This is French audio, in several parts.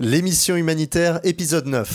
L'émission humanitaire, épisode 9.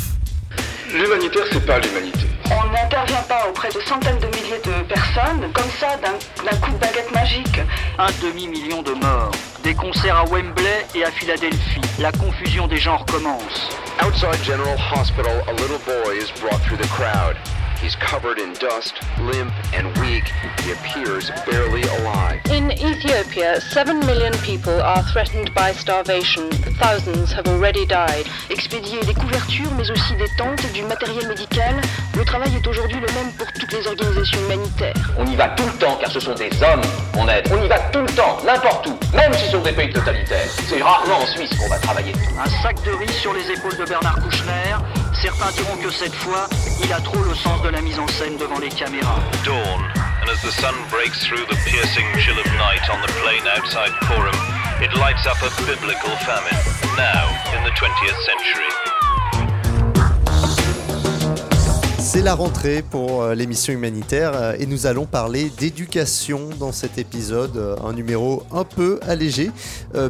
L'humanitaire, c'est pas l'humanité. On n'intervient pas auprès de centaines de milliers de personnes, comme ça, d'un coup de baguette magique. Un demi-million de morts. Des concerts à Wembley et à Philadelphie. La confusion des genres commence. Outside General Hospital, a little boy is brought through the crowd. He's covered in dust, limp and weak. He appears barely alive. In Ethiopia, 7 million people are threatened by starvation. Thousands have already died. Expédier des couvertures, mais aussi des tentes, du matériel médical. Le travail est aujourd'hui le même pour toutes les organisations humanitaires. On y va tout le temps car ce sont des hommes qu'on aide. On y va tout le temps, n'importe où, même si ce sont des pays totalitaires. C'est rarement en Suisse qu'on va travailler. Un sac de riz sur les épaules de Bernard Kouchner. Certains diront que cette fois, il a trop le sens de la mise en scène devant les caméras. Dawn, and as the sun breaks through the piercing chill of night on the plain outside Forum, it lights up a biblical famine, now in the 20th century. C'est la rentrée pour euh, l'émission humanitaire euh, et nous allons parler d'éducation dans cet épisode, euh, un numéro un peu allégé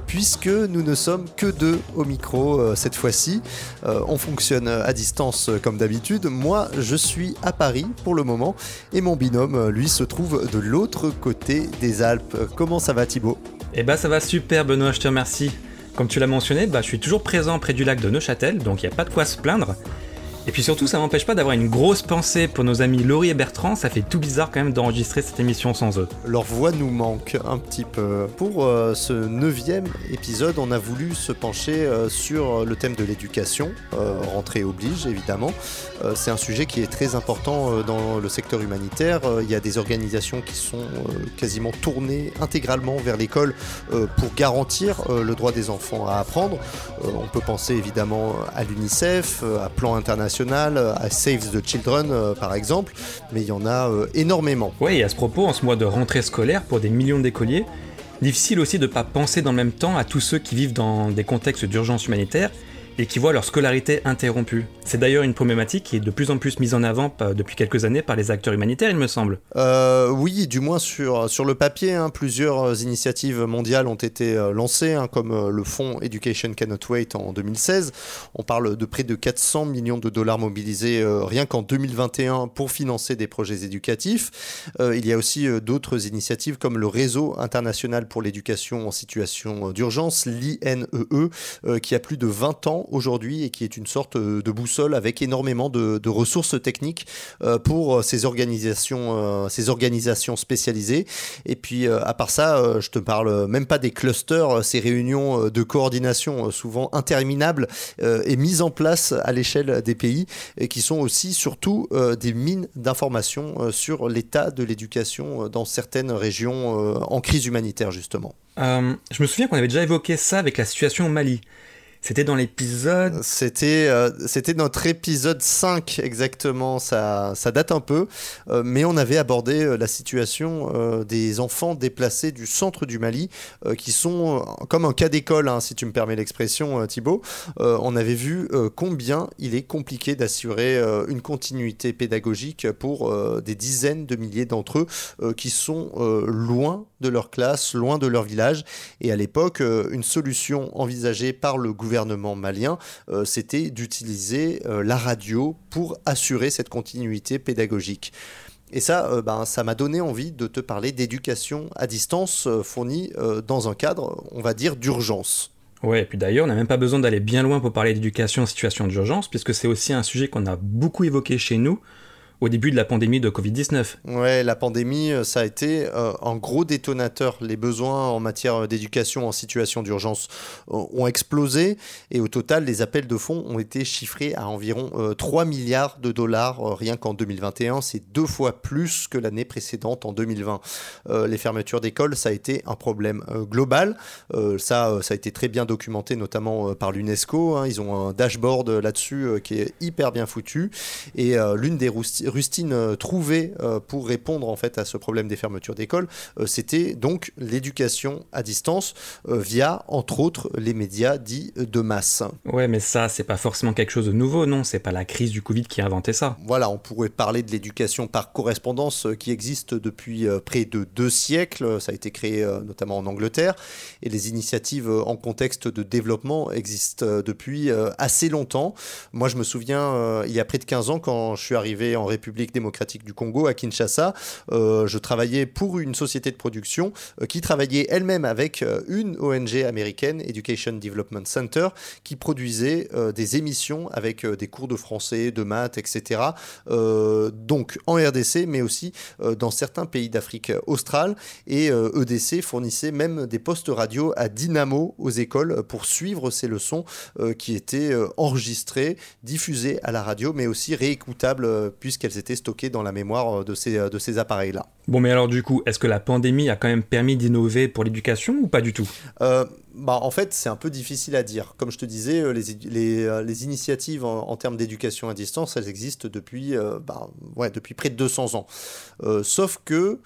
puisque nous ne sommes que deux au micro cette fois-ci. On fonctionne à distance comme d'habitude. Moi, je suis à Paris pour le moment et mon binôme, lui, se trouve de l'autre côté des Alpes. Comment ça va Thibaut? Eh bah ça va super Benoît, je te remercie. Comme tu l'as mentionné, bah, je suis toujours présent près du lac de Neuchâtel, donc il n'y a pas de quoi se plaindre. Et puis surtout, ça m'empêche pas d'avoir une grosse pensée pour nos amis Laurie et Bertrand. Ça fait tout bizarre quand même d'enregistrer cette émission sans eux. Leur voix nous manque un petit peu. Pour euh, ce neuvième épisode, on a voulu se pencher euh, sur le thème de l'éducation. Euh, rentrée oblige, évidemment. C'est un sujet qui est très important dans le secteur humanitaire. Il y a des organisations qui sont quasiment tournées intégralement vers l'école pour garantir le droit des enfants à apprendre. On peut penser évidemment à l'UNICEF, à Plan International à Save the Children euh, par exemple, mais il y en a euh, énormément. Oui, et à ce propos, en ce mois de rentrée scolaire pour des millions d'écoliers, difficile aussi de ne pas penser dans le même temps à tous ceux qui vivent dans des contextes d'urgence humanitaire et qui voient leur scolarité interrompue. C'est d'ailleurs une problématique qui est de plus en plus mise en avant depuis quelques années par les acteurs humanitaires, il me semble. Euh, oui, du moins sur, sur le papier, hein, plusieurs initiatives mondiales ont été euh, lancées, hein, comme euh, le fonds Education Cannot Wait en 2016. On parle de près de 400 millions de dollars mobilisés rien qu'en 2021 pour financer des projets éducatifs. il y a aussi d'autres initiatives comme le Réseau international pour l'éducation en situation d'urgence, l'INEE, e, qui a plus de 20 ans aujourd'hui et qui est une sorte euh, de boussole avec énormément de, ressources techniques euh, pour euh, ces organisations, ces organisations spécialisées. Et puis à part ça, je te parle même pas des clusters, ces réunions de coordination souvent interminables et mises en place à l'échelle des pays et qui sont aussi surtout des mines d'informations sur l'état de l'éducation dans certaines régions en crise humanitaire justement. je me souviens qu'on avait déjà évoqué ça avec la situation au Mali. C'était dans l'épisode. C'était euh, notre épisode 5 exactement. Ça, ça date un peu, euh, mais on avait abordé euh, la situation des enfants déplacés du centre du Mali, qui sont comme un cas d'école, hein, si tu me permets l'expression, Thibaut. on avait vu combien il est compliqué d'assurer une continuité pédagogique pour des dizaines de milliers d'entre eux qui sont loin de leur classe, loin de leur village. Et à l'époque, une solution envisagée par le gouvernement malien, euh, c'était d'utiliser euh, la radio pour assurer cette continuité pédagogique. Et ça, euh, ben, ça m'a donné envie de te parler d'éducation à distance fournie dans un cadre, on va dire, d'urgence. Ouais, et puis d'ailleurs, on n'a même pas besoin d'aller bien loin pour parler d'éducation en situation d'urgence, puisque c'est aussi un sujet qu'on a beaucoup évoqué chez nous, au début de la pandémie de Covid-19. Ouais, la pandémie, euh, ça a été euh, un gros détonateur. Les besoins en matière d'éducation en situation d'urgence euh, ont explosé et au total, les appels de fonds ont été chiffrés à environ 3 milliards de dollars rien qu'en 2021. C'est deux fois plus que l'année précédente en 2020. les fermetures d'écoles, ça a été un problème global. ça, ça a été très bien documenté, notamment par l'UNESCO. Hein. Ils ont un dashboard là-dessus qui est hyper bien foutu. Et l'une des, Rustine trouvait pour répondre en fait à ce problème des fermetures d'écoles, c'était donc l'éducation à distance via entre autres les médias dits de masse. Ouais, mais ça c'est pas forcément quelque chose de nouveau, non? C'est pas la crise du Covid qui a inventé ça. Voilà, on pourrait parler de l'éducation par correspondance qui existe depuis près de deux siècles. Ça a été créé notamment en Angleterre et les initiatives en contexte de développement existent depuis assez longtemps. Moi, je me souviens, il y a près de 15 ans, quand je suis arrivé en République démocratique du Congo, à Kinshasa, je travaillais pour une société de production qui travaillait elle-même avec une ONG américaine, Education Development Center, qui produisait des émissions avec des cours de français, de maths, etc. donc en RDC, mais aussi dans certains pays d'Afrique australe. Et EDC fournissait même des postes radio à Dynamo aux écoles pour suivre ces leçons qui étaient enregistrées, diffusées à la radio, mais aussi réécoutables puisqu'elles étaient stockées dans la mémoire de ces, de ces appareils-là. Bon, mais alors du coup, est-ce que la pandémie a quand même permis d'innover pour l'éducation ou pas du tout? Bah, en fait, c'est un peu difficile à dire. Comme je te disais, les, les, les initiatives en, termes d'éducation à distance, elles existent depuis, bah, ouais, depuis près de 200 ans. sauf que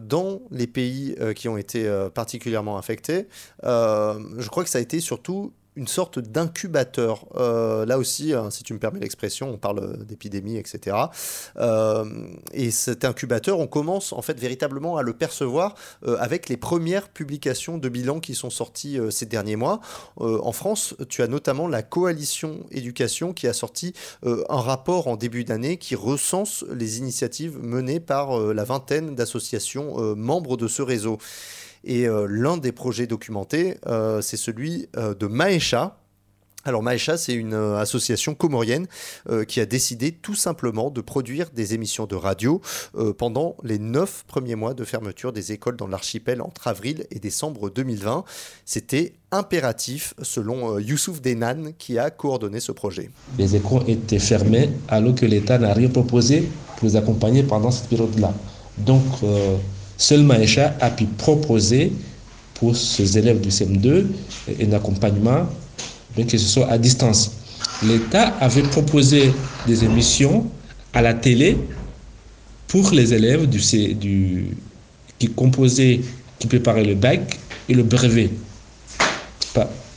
dans les pays qui ont été particulièrement affectés, je crois que ça a été surtout une sorte d'incubateur. Euh, là aussi, hein, si tu me permets l'expression, on parle d'épidémie, etc. Euh, et cet incubateur, on commence en fait véritablement à le percevoir euh, avec les premières publications de bilan qui sont sorties ces derniers mois. en France, tu as notamment la coalition éducation qui a sorti un rapport en début d'année qui recense les initiatives menées par la vingtaine d'associations membres de ce réseau. Et euh, l'un des projets documentés, euh, c'est celui euh, de Maesha, alors Maesha, c'est une association comorienne qui a décidé tout simplement de produire des émissions de radio pendant les neuf premiers mois de fermeture des écoles dans l'archipel entre avril et décembre 2020. C'était impératif selon Youssouf Denan qui a coordonné ce projet. Les écoles étaient fermées alors que l'État n'a rien proposé pour les accompagner pendant cette période-là. Donc Seul Maïcha a pu proposer pour ses élèves du CM2 un accompagnement, bien que ce soit à distance. L'État avait proposé des émissions à la télé pour les élèves du, qui composaient, qui préparaient le bac et le brevet.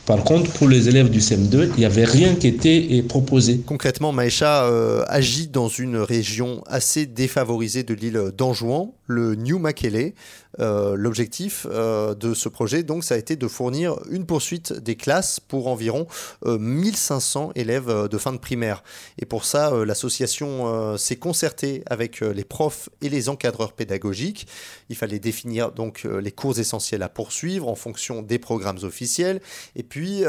Par contre, pour les élèves du CM2, il n'y avait rien qui était proposé. Concrètement, Maïcha euh, agit dans une région assez défavorisée de l'île d'Anjouan, le New Makele. Euh, l'objectif euh, de ce projet, donc, ça a été de fournir une poursuite des classes pour environ 1500 élèves de fin de primaire. Et pour ça, l'association s'est concertée avec les profs et les encadreurs pédagogiques. Il fallait définir donc les cours essentiels à poursuivre en fonction des programmes officiels. Et puis,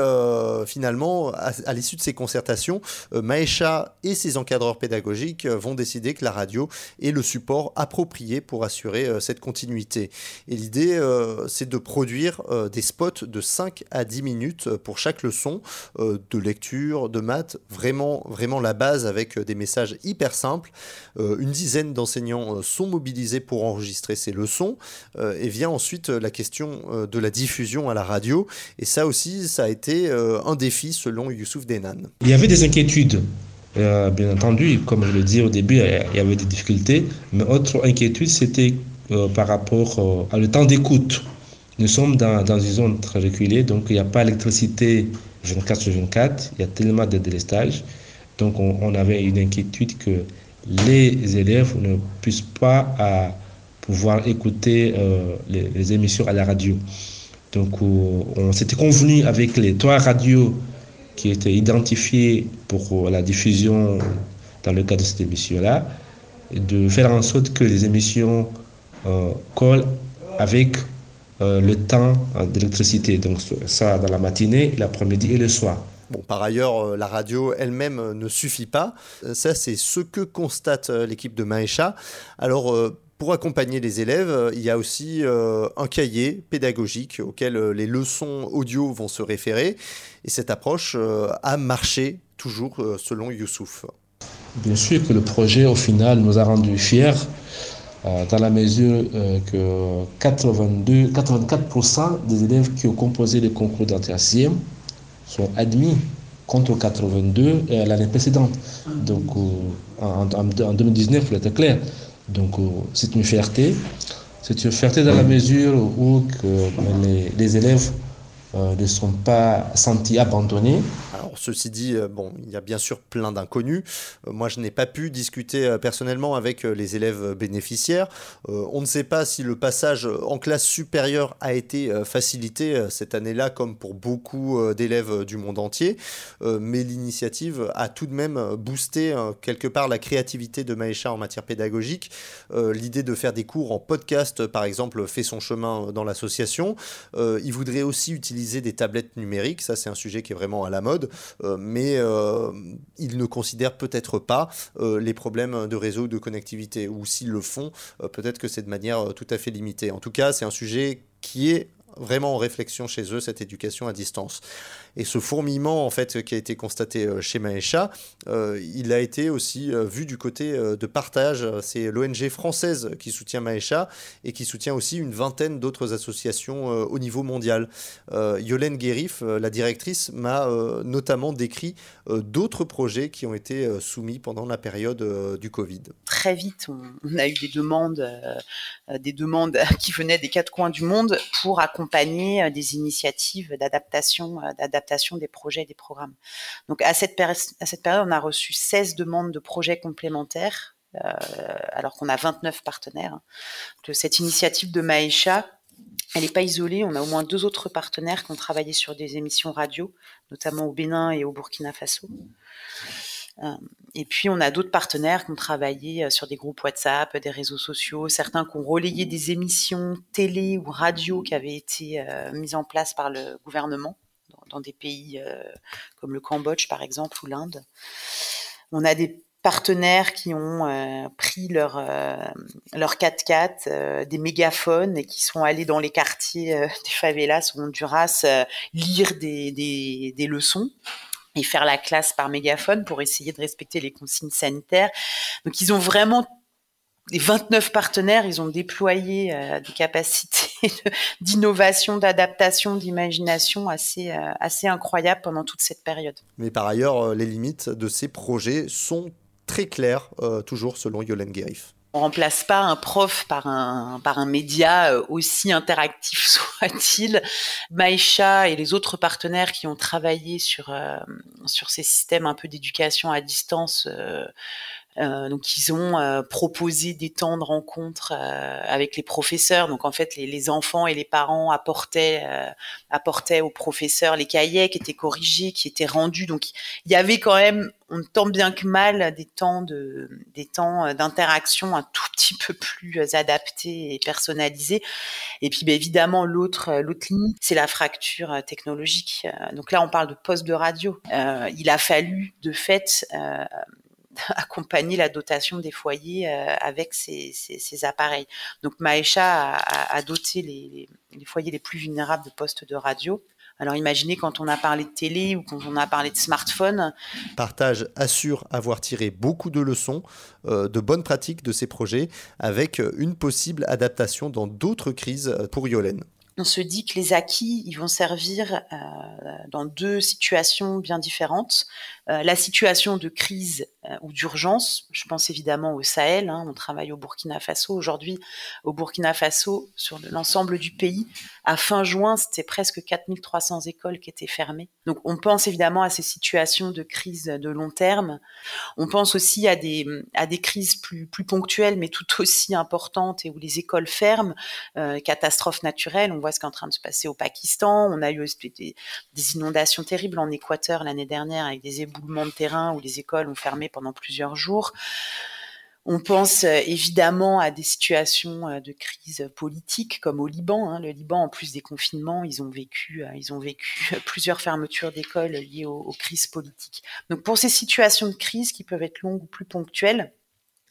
finalement, à, l'issue de ces concertations, Maesha et ses encadreurs pédagogiques vont décider que la radio est le support approprié pour assurer cette continuité. Et l'idée, euh, c'est de produire euh, des spots de 5 à 10 minutes pour chaque leçon euh, de lecture, de maths, vraiment, vraiment la base avec des messages hyper simples. une dizaine d'enseignants sont mobilisés pour enregistrer ces leçons. et vient ensuite la question de la diffusion à la radio. Et ça aussi, ça a été un défi selon Youssouf Denan. Il y avait des inquiétudes. Bien entendu, comme je le dis au début, il y avait des difficultés. Mais autre inquiétude, c'était euh, par rapport euh, à le temps d'écoute. Nous sommes dans, dans, une zone très reculée, donc il n'y a pas d'électricité 24 sur 24, il y a tellement de délestage. Donc on, avait une inquiétude que les élèves ne puissent pas pouvoir écouter euh, les, émissions à la radio. Donc on s'était convenu avec les trois radios qui étaient identifiées pour la diffusion dans le cadre de cette émission-là, de faire en sorte que les émissions euh, colle avec euh, le temps euh, d'électricité. Donc ça dans la matinée, l'après-midi et le soir. Bon, par ailleurs, la radio elle-même ne suffit pas. Ça, c'est ce que constate l'équipe de Maesha. Alors, pour accompagner les élèves, il y a aussi un cahier pédagogique auquel les leçons audio vont se référer. Et cette approche a marché toujours selon Youssouf. Bien sûr que le projet, au final, nous a rendus fiers euh, dans la mesure euh, que 82, 84% des élèves qui ont composé le concours d'entrée sont admis contre 82 l'année précédente. Donc en, 2019, il était clair. Donc c'est une fierté. C'est une fierté dans la mesure où les, les élèves ne sont pas sentis abandonnés ceci dit, euh, bon, il y a bien sûr plein d'inconnus. Euh, moi, je n'ai pas pu discuter euh, personnellement avec les élèves bénéficiaires. on ne sait pas si le passage en classe supérieure a été facilité cette année-là, comme pour beaucoup d'élèves du monde entier. mais l'initiative a tout de même boosté quelque part la créativité de Maëcha en matière pédagogique. L'idée de faire des cours en podcast, par exemple, fait son chemin dans l'association. il voudrait aussi utiliser des tablettes numériques. Ça, c'est un sujet qui est vraiment à la mode. Euh, mais euh, ils ne considèrent peut-être pas euh, les problèmes de réseau de connectivité, ou s'ils le font, peut-être que c'est de manière tout à fait limitée. En tout cas, c'est un sujet qui est vraiment en réflexion chez eux, cette éducation à distance. Et ce fourmillement en fait qui a été constaté euh, chez Maesha, euh, il a été aussi euh, vu du côté de partage. C'est l'ONG française qui soutient Maesha et qui soutient aussi une vingtaine d'autres associations au niveau mondial. Yolène Guérif, la directrice, m'a notamment décrit d'autres projets qui ont été soumis pendant la période du Covid. Très vite, on, a eu des demandes, des demandes qui venaient des quatre coins du monde pour accompagner des initiatives d'adaptation, d'adaptation des projets et des programmes. Donc à cette, période, on a reçu 16 demandes de projets complémentaires, euh, alors qu'on a 29 partenaires. Cette initiative de Maïcha, elle n'est pas isolée. On a au moins deux autres partenaires qui ont travaillé sur des émissions radio, notamment au Bénin et au Burkina Faso. Euh, et puis, on a d'autres partenaires qui ont travaillé euh, sur des groupes WhatsApp, des réseaux sociaux, certains qui ont relayé des émissions télé ou radio qui avaient été mises en place par le gouvernement dans des pays euh, comme le Cambodge par exemple ou l'Inde. On a des partenaires qui ont euh, pris leur euh, leur 4x4, des mégaphones et qui sont allés dans les quartiers des favelas au Honduras lire des, des, des, leçons et faire la classe par mégaphone pour essayer de respecter les consignes sanitaires. Donc ils ont vraiment les 29 partenaires, ils ont déployé euh, des capacités d'innovation, d'adaptation, d'imagination assez, euh, assez incroyables pendant toute cette période. Mais par ailleurs, euh, les limites de ces projets sont très claires, toujours selon Yolène Guérif. On remplace pas un prof par un, par un média aussi interactif soit-il. Maïcha et les autres partenaires qui ont travaillé sur, sur ces systèmes un peu d'éducation à distance euh, donc ils ont euh, proposé des temps de rencontre euh, avec les professeurs. Donc en fait les, les enfants et les parents apportaient apportaient aux professeurs les cahiers qui étaient corrigés, qui étaient rendus. Donc il y avait quand même tant bien que mal des temps de des temps d'interaction un tout petit peu plus adaptés et personnalisés. Et puis ben, évidemment l'autre l'autre limite c'est la fracture technologique. Donc là on parle de poste de radio. il a fallu de fait accompagner la dotation des foyers euh, avec ces, appareils. Donc Maesha a, doté les, foyers les plus vulnérables de postes de radio. Alors imaginez quand on a parlé de télé ou quand on a parlé de smartphone. Partage assure avoir tiré beaucoup de leçons, euh, de bonnes pratiques de ces projets, avec une possible adaptation dans d'autres crises pour Yolène on se dit que les acquis, ils vont servir euh, dans deux situations bien différentes. Euh, la situation de crise euh, ou d'urgence, je pense évidemment au Sahel, hein, on travaille au Burkina Faso. Aujourd'hui, au Burkina Faso, sur l'ensemble du pays, à fin juin, c'était presque 4300 écoles qui étaient fermées. Donc on pense évidemment à ces situations de crise de long terme. On pense aussi à des, à des crises plus, ponctuelles, mais tout aussi importantes et où les écoles ferment, euh, catastrophes naturelles. On voit ce qui est en train de se passer au Pakistan. On a eu des, des inondations terribles en Équateur l'année dernière avec des éboulements de terrain où les écoles ont fermé pendant plusieurs jours. On pense euh, évidemment à des situations euh, de crise politique comme au Liban. Hein. Le Liban, en plus des confinements, ils ont vécu, euh, plusieurs fermetures d'écoles liées aux, crises politiques. Donc pour ces situations de crise qui peuvent être longues ou plus ponctuelles,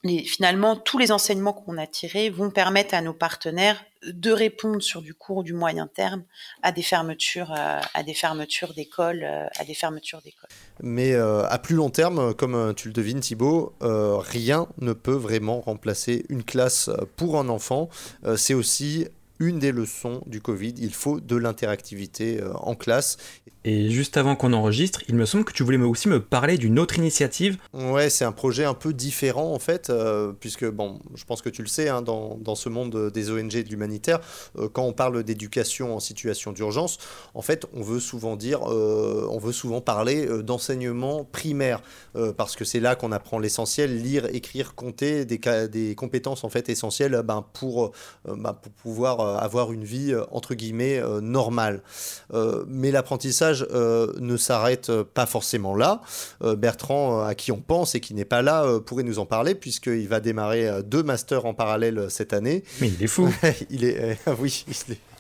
finalement, tous les enseignements qu'on a tirés vont permettre à nos partenaires de répondre sur du court, du moyen terme à des fermetures, euh, à des fermetures d'écoles, euh, à des fermetures d'écoles. Mais euh, à plus long terme, comme tu le devines Thibault, rien ne peut vraiment remplacer une classe pour un enfant. C'est aussi une des leçons du Covid. Il faut de l'interactivité en classe. Et juste avant qu'on enregistre, il me semble que tu voulais aussi me parler d'une autre initiative. Ouais, c'est un projet un peu différent en fait, euh, puisque bon, je pense que tu le sais, hein, dans, dans, ce monde des ONG et de l'humanitaire, euh, quand on parle d'éducation en situation d'urgence, en fait, on veut souvent dire, euh, on veut souvent parler d'enseignement primaire, parce que c'est là qu'on apprend l'essentiel, lire, écrire, compter, des, des compétences en fait essentielles ben, pour, ben, pour pouvoir avoir une vie entre guillemets normale. mais l'apprentissage euh, ne s'arrête pas forcément là. Euh, Bertrand, euh, à qui on pense et qui n'est pas là, pourrait nous en parler puisqu'il va démarrer deux masters en parallèle cette année. Mais il est fou. il est, oui,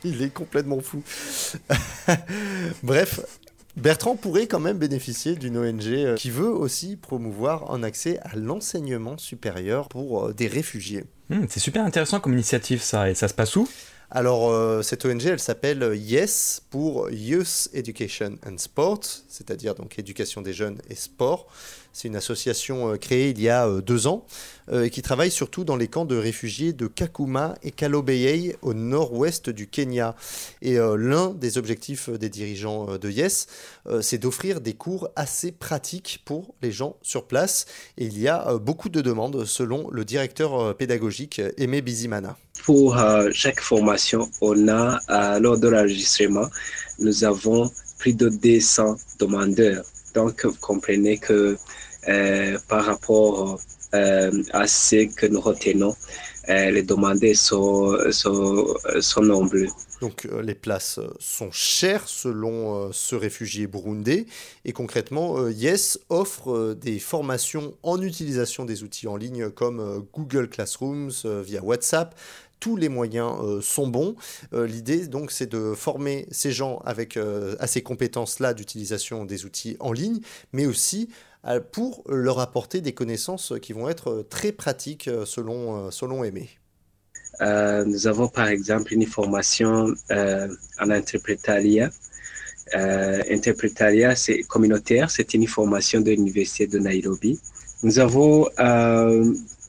il est, complètement fou. Bref, Bertrand pourrait quand même bénéficier d'une ONG qui veut aussi promouvoir un accès à l'enseignement supérieur pour des réfugiés. Hmm, c'est super intéressant comme initiative ça, et ça se passe où? Alors, euh, cette ONG, elle s'appelle YES pour Youth Education and Sport, c'est-à-dire donc éducation des jeunes et sport. C'est une association euh, créée il y a euh, deux ans et qui travaille surtout dans les camps de réfugiés de Kakuma et Kalobeyei au nord-ouest du Kenya. Et l'un des objectifs des dirigeants de YES, c'est d'offrir des cours assez pratiques pour les gens sur place. Et il y a beaucoup de demandes selon le directeur pédagogique Aimé Bizimana. Pour euh, chaque formation, on a, euh, lors de l'enregistrement, nous avons plus de 200 demandeurs. Donc, vous comprenez que euh, par rapport à ce que nous retenons, les demandeurs sont, sont, sont nombreux. Donc les places sont chères selon ce réfugié burundais et concrètement Yes offre des formations en utilisation des outils en ligne comme Google Classrooms via WhatsApp, tous les moyens euh, sont bons. Euh, l'idée, donc, c'est de former ces gens avec, euh, à ces compétences-là d'utilisation des outils en ligne, mais aussi pour leur apporter des connaissances qui vont être très pratiques selon, selon Aimé. nous avons par exemple une formation en interprétariat. interprétariat, c'est communautaire, c'est une formation de l'Université de Nairobi. Nous avons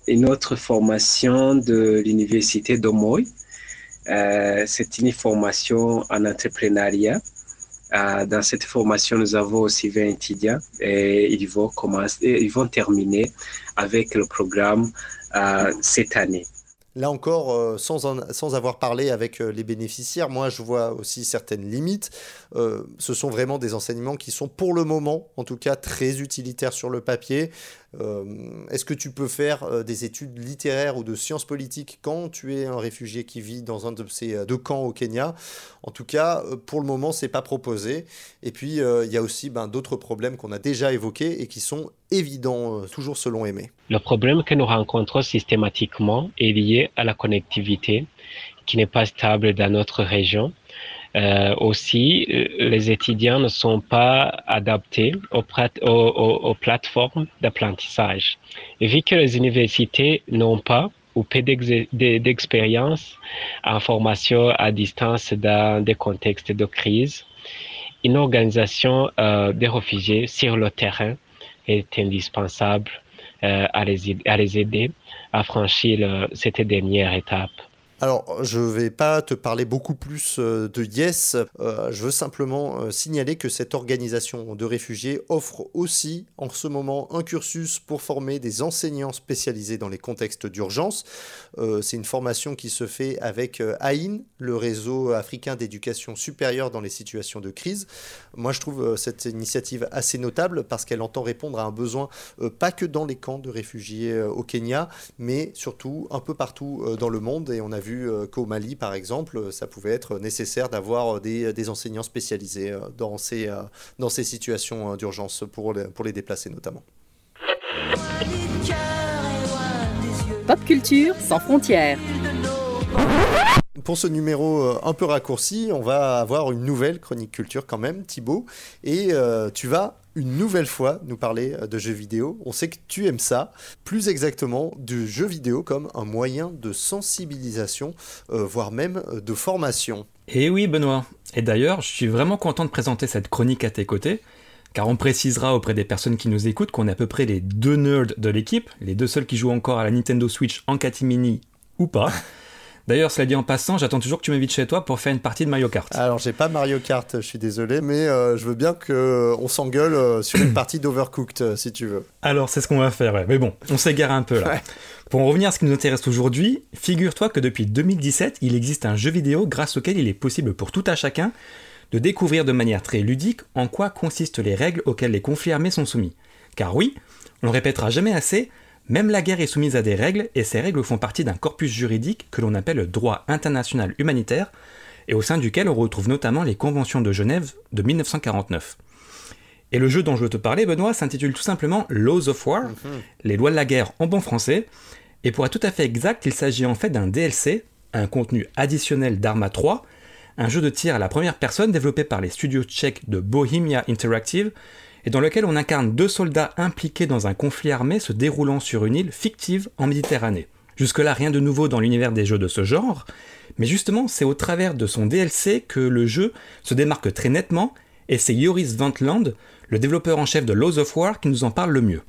une autre formation de l'université d'Omoy. Euh, c'est une formation en entrepreneuriat. Euh, dans cette formation, nous avons aussi 20 étudiants et ils vont, terminer avec le programme euh, cette année. Là encore, sans avoir parlé avec les bénéficiaires, moi je vois aussi certaines limites. ce sont vraiment des enseignements qui sont pour le moment, en tout cas, très utilitaires sur le papier. Euh, est-ce que tu peux faire euh, des études littéraires ou de sciences politiques quand tu es un réfugié qui vit dans un de ces euh, deux camps au Kenya? En tout cas, pour le moment, c'est pas proposé. Et puis, il y a aussi ben, d'autres problèmes qu'on a déjà évoqués et qui sont évidents, toujours selon Aimé. Le problème que nous rencontrons systématiquement est lié à la connectivité qui n'est pas stable dans notre région. Euh, aussi, euh, les étudiants ne sont pas adaptés aux, aux, plateformes d'apprentissage. Et vu que les universités n'ont pas ou peu d'expérience en formation à distance dans des contextes de crise, une organisation euh, des réfugiés sur le terrain est indispensable euh, à les aider à franchir cette dernière étape. Alors, je ne vais pas te parler beaucoup plus euh, de Yes. Euh, je veux simplement euh, signaler que cette organisation de réfugiés offre aussi en ce moment un cursus pour former des enseignants spécialisés dans les contextes d'urgence. C'est une formation qui se fait avec AIN, le réseau africain d'éducation supérieure dans les situations de crise. Moi, je trouve cette initiative assez notable parce qu'elle entend répondre à un besoin pas que dans les camps de réfugiés au Kenya, mais surtout un peu partout dans le monde. Et on a vu euh, qu'au Mali, par exemple, ça pouvait être nécessaire d'avoir des, enseignants spécialisés euh, dans ces, euh, dans ces situations d'urgence pour les, pour les déplacer notamment. Pop culture sans frontières. Pour ce numéro un peu raccourci, on va avoir une nouvelle chronique culture quand même, Thibaut. Et tu vas une nouvelle fois nous parler euh, de jeux vidéo. On sait que tu aimes ça, plus exactement du jeu vidéo comme un moyen de sensibilisation, euh, voire même euh, de formation. Et eh oui Benoît, et d'ailleurs je suis vraiment content de présenter cette chronique à tes côtés, car on précisera auprès des personnes qui nous écoutent qu'on est à peu près les deux nerds de l'équipe, les deux seuls qui jouent encore à la Nintendo Switch en catimini ou pas. D'ailleurs, cela dit en passant, j'attends toujours que tu m'invites chez toi pour faire une partie de Mario Kart. Alors, j'ai pas Mario Kart, je suis désolé, mais euh, je veux bien qu'on s'engueule euh, sur une partie d'Overcooked, euh, si tu veux. Alors, c'est ce qu'on va faire, ouais. Mais bon, on s'égare un peu là. Ouais. Pour en revenir à ce qui nous intéresse aujourd'hui, figure-toi que depuis 2017, il existe un jeu vidéo grâce auquel il est possible pour tout à chacun de découvrir de manière très ludique en quoi consistent les règles auxquelles les conflits armés sont soumis. Car oui, on le répétera jamais assez, même la guerre est soumise à des règles et ces règles font partie d'un corpus juridique que l'on appelle le droit international humanitaire et au sein duquel on retrouve notamment les conventions de Genève de 1949. Et le jeu dont je veux te parler, Benoît, s'intitule tout simplement Laws of War, les lois de la guerre en bon français. Et pour être tout à fait exact, il s'agit en fait d'un DLC, un contenu additionnel d'Arma 3, un jeu de tir à la première personne développé par les studios tchèques de Bohemia Interactive, et dans lequel on incarne deux soldats impliqués dans un conflit armé se déroulant sur une île fictive en Méditerranée. Jusque-là, rien de nouveau dans l'univers des jeux de ce genre, mais justement, c'est au travers de son DLC que le jeu se démarque très nettement, et c'est Joris Vantland, le développeur en chef de Laws of War, qui nous en parle le mieux.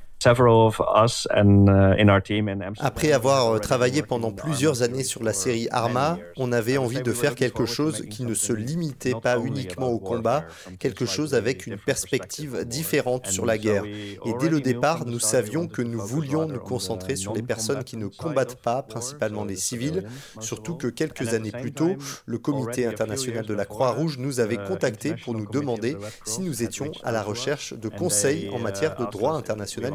Après avoir euh, travaillé pendant plusieurs années sur la série Arma, on avait envie de faire quelque chose qui ne se limitait pas uniquement au combat, quelque chose avec une perspective différente sur la guerre. Et dès le départ, nous savions que nous voulions nous concentrer sur les personnes qui ne combattent pas, principalement les civils, surtout que quelques années plus tôt, le Comité international de la Croix-Rouge nous avait contactés pour nous demander si nous étions à la recherche de conseils en matière de droit international.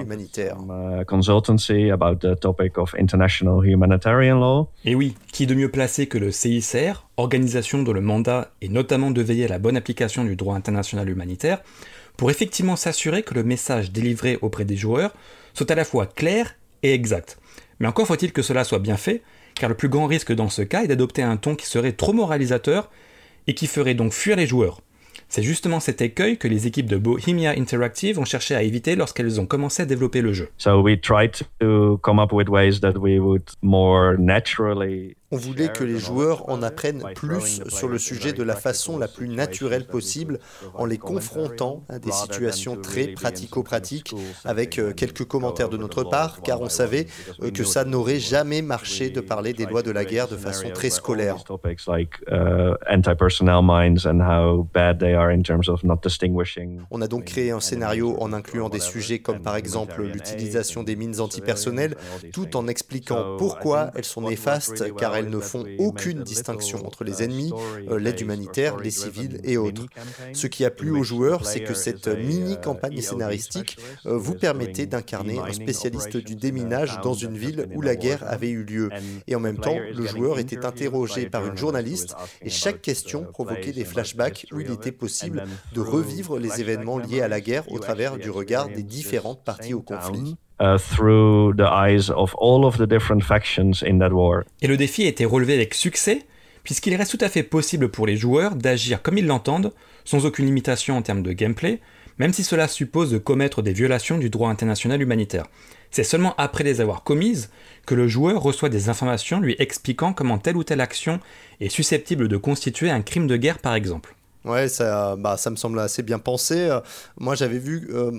Et oui, qui de mieux placé que le CICR, organisation dont le mandat est notamment de veiller à la bonne application du droit international humanitaire, pour effectivement s'assurer que le message délivré auprès des joueurs soit à la fois clair et exact. Mais encore faut-il que cela soit bien fait, car le plus grand risque dans ce cas est d'adopter un ton qui serait trop moralisateur et qui ferait donc fuir les joueurs. C'est justement cet écueil que les équipes de Bohemia Interactive ont cherché à éviter lorsqu'elles ont commencé à développer le jeu. On voulait que les joueurs en apprennent plus sur le sujet de la façon la plus naturelle possible, en les confrontant à des situations très pratico-pratiques, avec euh, quelques commentaires de notre part, car on savait que ça n'aurait jamais marché de parler des lois de la guerre de façon très scolaire. On a donc créé un scénario en incluant des sujets comme par exemple l'utilisation des mines antipersonnelles, tout en expliquant pourquoi elles sont néfastes, car elles ne font aucune distinction entre les ennemis, euh, l'aide humanitaire, les civils et autres. Ce qui a plu aux joueurs, c'est que cette mini-campagne scénaristique euh, vous permettait d'incarner un spécialiste du déminage dans une ville où la guerre avait eu lieu. Et en même temps, le joueur était interrogé par une journaliste et chaque question provoquait des flashbacks où il était possible de revivre les événements liés à la guerre au travers du regard des différentes parties au conflit. Uh, Et le défi a été relevé avec succès, puisqu'il reste tout à fait possible pour les joueurs d'agir comme ils l'entendent, sans aucune limitation en termes de gameplay, même si cela suppose de commettre des violations du droit international humanitaire. C'est seulement après les avoir commises que le joueur reçoit des informations lui expliquant comment telle ou telle action est susceptible de constituer un crime de guerre par exemple. Ouais, ça, bah, ça me semble assez bien pensé. Euh, Moi, j'avais vu euh,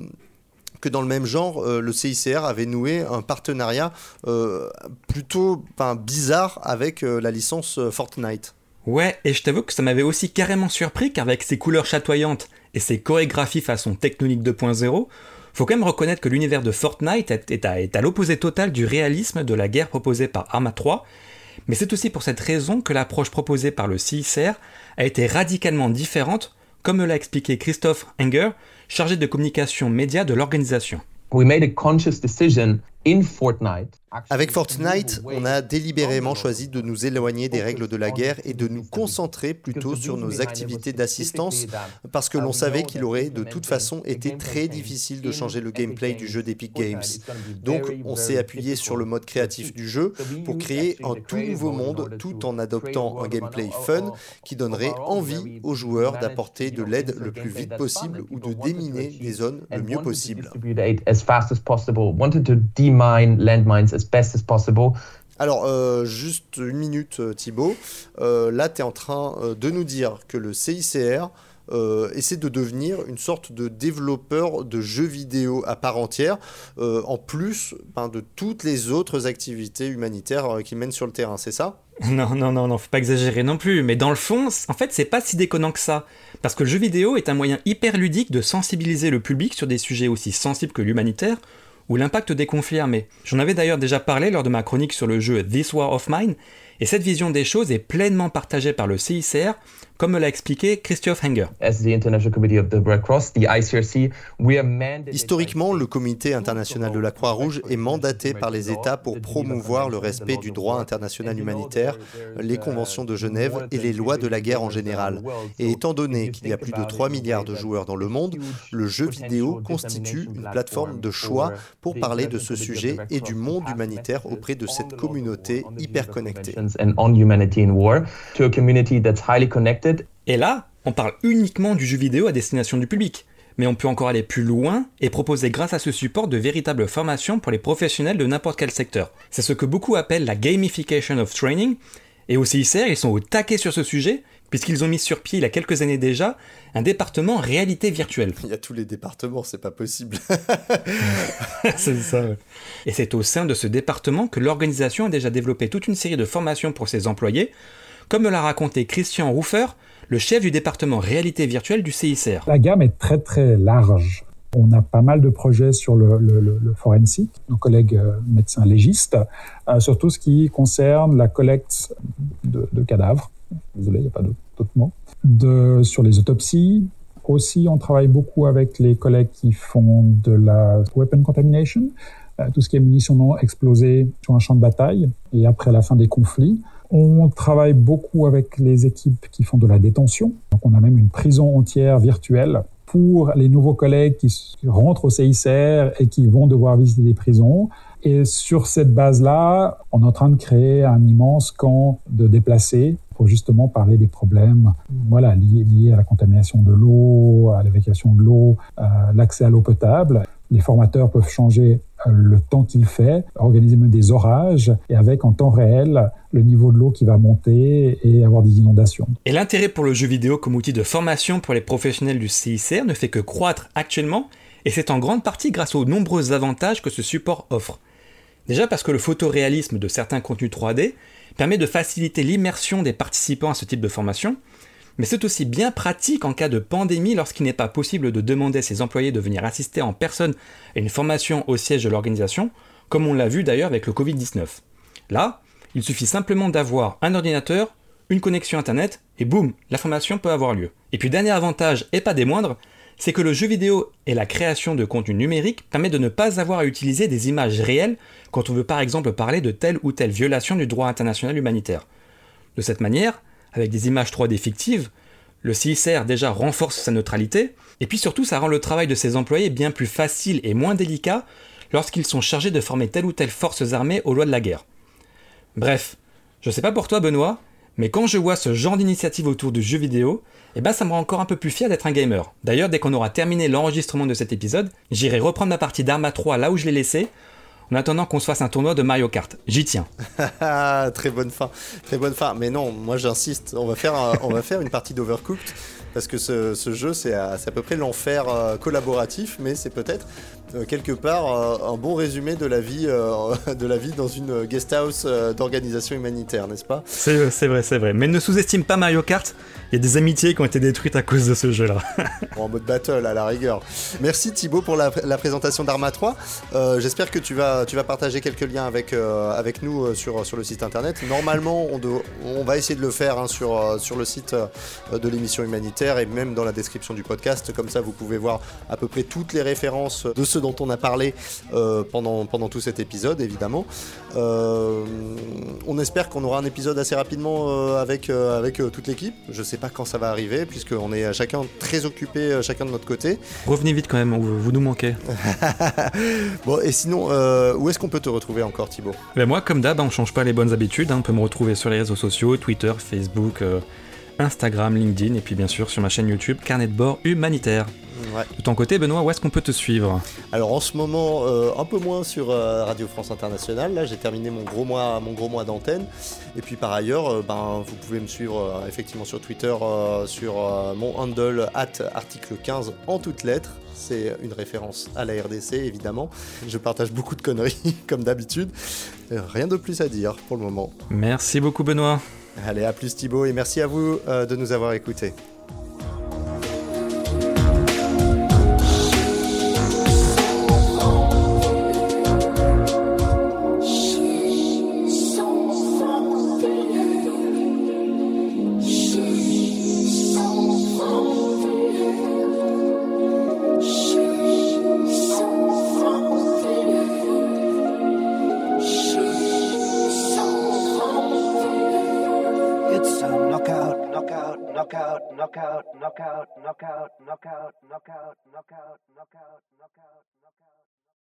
que dans le même genre, euh, le CICR avait noué un partenariat euh, plutôt bizarre avec euh, la licence Fortnite. Ouais, et je t'avoue que ça m'avait aussi carrément surpris qu'avec ses couleurs chatoyantes et ses chorégraphies façon technonique 2.0, faut quand même reconnaître que l'univers de Fortnite est à l'opposé total du réalisme de la guerre proposée par Arma 3, mais c'est aussi pour cette raison que l'approche proposée par le CICR a été radicalement différente, comme me l'a expliqué Christophe Enger, chargé de communication média de l'organisation. We made a conscious decision in Fortnite Avec Fortnite, on a délibérément choisi de nous éloigner des règles de la guerre et de nous concentrer plutôt sur nos activités d'assistance parce que l'on savait qu'il aurait de toute façon été très difficile de changer le gameplay du jeu d'Epic Games. Donc on s'est appuyé sur le mode créatif du jeu pour créer un tout nouveau monde tout en adoptant un gameplay fun qui donnerait envie aux joueurs d'apporter de l'aide le plus vite possible ou de déminer des zones le mieux possible. Best as possible. Alors, euh, juste une minute, euh, Thibaut. Euh, là, tu es en train de nous dire que le CICR euh, essaie de devenir une sorte de développeur de jeux vidéo à part entière, euh, en plus ben, de toutes les autres activités humanitaires euh, qu'il mène sur le terrain, c'est ça? Non, non, non, non, faut pas exagérer non plus, mais dans le fond, en fait, c'est pas si déconnant que ça. Parce que le jeu vidéo est un moyen hyper ludique de sensibiliser le public sur des sujets aussi sensibles que l'humanitaire ou l'impact des conflits armés. J'en avais d'ailleurs déjà parlé lors de ma chronique sur le jeu This War of Mine, et cette vision des choses est pleinement partagée par le CICR, comme me l'a expliqué Christophe Henger. Historiquement, le Comité international de la Croix-Rouge est mandaté par les États pour promouvoir le respect du droit international humanitaire, les conventions de Genève et les lois de la guerre en général. Et étant donné qu'il y a plus de 3 milliards de joueurs dans le monde, le jeu vidéo constitue une plateforme de choix pour parler de ce sujet et du monde humanitaire auprès de cette communauté hyper connectée. Et là, on parle uniquement du jeu vidéo à destination du public. Mais on peut encore aller plus loin et proposer grâce à ce support de véritables formations pour les professionnels de n'importe quel secteur. C'est ce que beaucoup appellent la gamification of training. Et au CICR, ils sont au taquet sur ce sujet, puisqu'ils ont mis sur pied il y a quelques années déjà un département réalité virtuelle. Il y a tous les départements, c'est pas possible. c'est ça. Et c'est au sein de ce département que l'organisation a déjà développé toute une série de formations pour ses employés, comme me l'a raconté Christian Rufer, le chef du département réalité virtuelle du CICR. La gamme est très très large. On a pas mal de projets sur le, le, forensique, nos collègues euh, médecins légistes, euh, sur tout ce qui concerne la collecte de, cadavres. Désolé, il n'y a pas d'autre mot. Sur les autopsies. Aussi, on travaille beaucoup avec les collègues qui font de la weapon contamination, euh, tout ce qui est munitions non explosées sur un champ de bataille et après la fin des conflits. On travaille beaucoup avec les équipes qui font de la détention. Donc on a même une prison entière virtuelle pour les nouveaux collègues qui rentrent au CICR et qui vont devoir visiter des prisons. Et sur cette base-là, on est en train de créer un immense camp de déplacés pour justement parler des problèmes voilà, liés, à la contamination de l'eau, à l'évacuation de l'eau, l'accès à l'eau potable. Les formateurs peuvent changer euh, le temps qu'il fait, organiser même des orages et avec en temps réel le niveau de l'eau qui va monter et avoir des inondations. Et l'intérêt pour le jeu vidéo comme outil de formation pour les professionnels du CICR ne fait que croître actuellement et c'est en grande partie grâce aux nombreux avantages que ce support offre. Déjà parce que le photoréalisme de certains contenus 3D permet de faciliter l'immersion des participants à ce type de formation, mais c'est aussi bien pratique en cas de pandémie lorsqu'il n'est pas possible de demander à ses employés de venir assister en personne à une formation au siège de l'organisation, comme on l'a vu d'ailleurs avec le Covid-19. Là, il suffit simplement d'avoir un ordinateur, une connexion Internet, et boum, la formation peut avoir lieu. Et puis dernier avantage, et pas des moindres, c'est que le jeu vidéo et la création de contenu numérique permet de ne pas avoir à utiliser des images réelles quand on veut par exemple parler de telle ou telle violation du droit international humanitaire. De cette manière, avec des images 3D fictives, le CICR déjà renforce sa neutralité, et puis surtout ça rend le travail de ses employés bien plus facile et moins délicat lorsqu'ils sont chargés de former telle ou telle forces armées aux lois de la guerre. Bref, je sais pas pour toi Benoît, mais quand je vois ce genre d'initiative autour du jeu vidéo, eh ben ça me rend encore un peu plus fier d'être un gamer. D'ailleurs, dès qu'on aura terminé l'enregistrement de cet épisode, j'irai reprendre ma partie d'Arma 3 là où je l'ai laissé, en attendant qu'on se fasse un tournoi de Mario Kart. J'y tiens. très bonne fin, très bonne fin. Mais non, moi j'insiste, on va faire, une partie d'Overcooked parce que ce, jeu c'est à, peu près l'enfer euh, collaboratif, mais c'est peut-être quelque part euh, un bon résumé de la vie, euh, de la vie dans une guest house d'organisation humanitaire, n'est-ce pas? C'est vrai, c'est vrai. Mais ne sous-estime pas Mario Kart. Il y a des amitiés qui ont été détruites à cause de ce jeu-là. en mode battle à la rigueur. Merci Thibaut pour la, présentation d'Arma 3. J'espère que tu vas, tu vas partager quelques liens avec, avec nous sur, sur le site internet. Normalement, on, on va essayer de le faire hein, sur, sur le site de l'émission humanitaire et même dans la description du podcast. Comme ça, vous pouvez voir à peu près toutes les références de ce dont on a parlé euh, pendant, pendant tout cet épisode, évidemment. Euh, on espère qu'on aura un épisode assez rapidement euh, avec, avec toute l'équipe. Je sais pas quand ça va arriver, puisqu'on est chacun très occupé, chacun de notre côté. Revenez vite quand même, vous, nous manquez. bon, et sinon, où est-ce qu'on peut te retrouver encore, Thibaut? Ben Moi, comme d'hab, on change pas les bonnes habitudes. Hein. On peut me retrouver sur les réseaux sociaux, Twitter, Facebook. Instagram, LinkedIn et puis bien sûr sur ma chaîne YouTube Carnet de bord humanitaire. De ton côté, Benoît, où est-ce qu'on peut te suivre? Alors en ce moment, euh, un peu moins sur euh, Radio France Internationale. Là, j'ai terminé mon gros mois, mon gros mois d'antenne. Et puis par ailleurs, euh, ben, vous pouvez me suivre effectivement sur Twitter, sur mon handle article 15 en toutes lettres. C'est une référence à la RDC, évidemment. Je partage beaucoup de conneries, comme d'habitude. Rien de plus à dire pour le moment. Merci beaucoup, Benoît. Allez, à plus Thibaut, et merci à vous de nous avoir écoutés.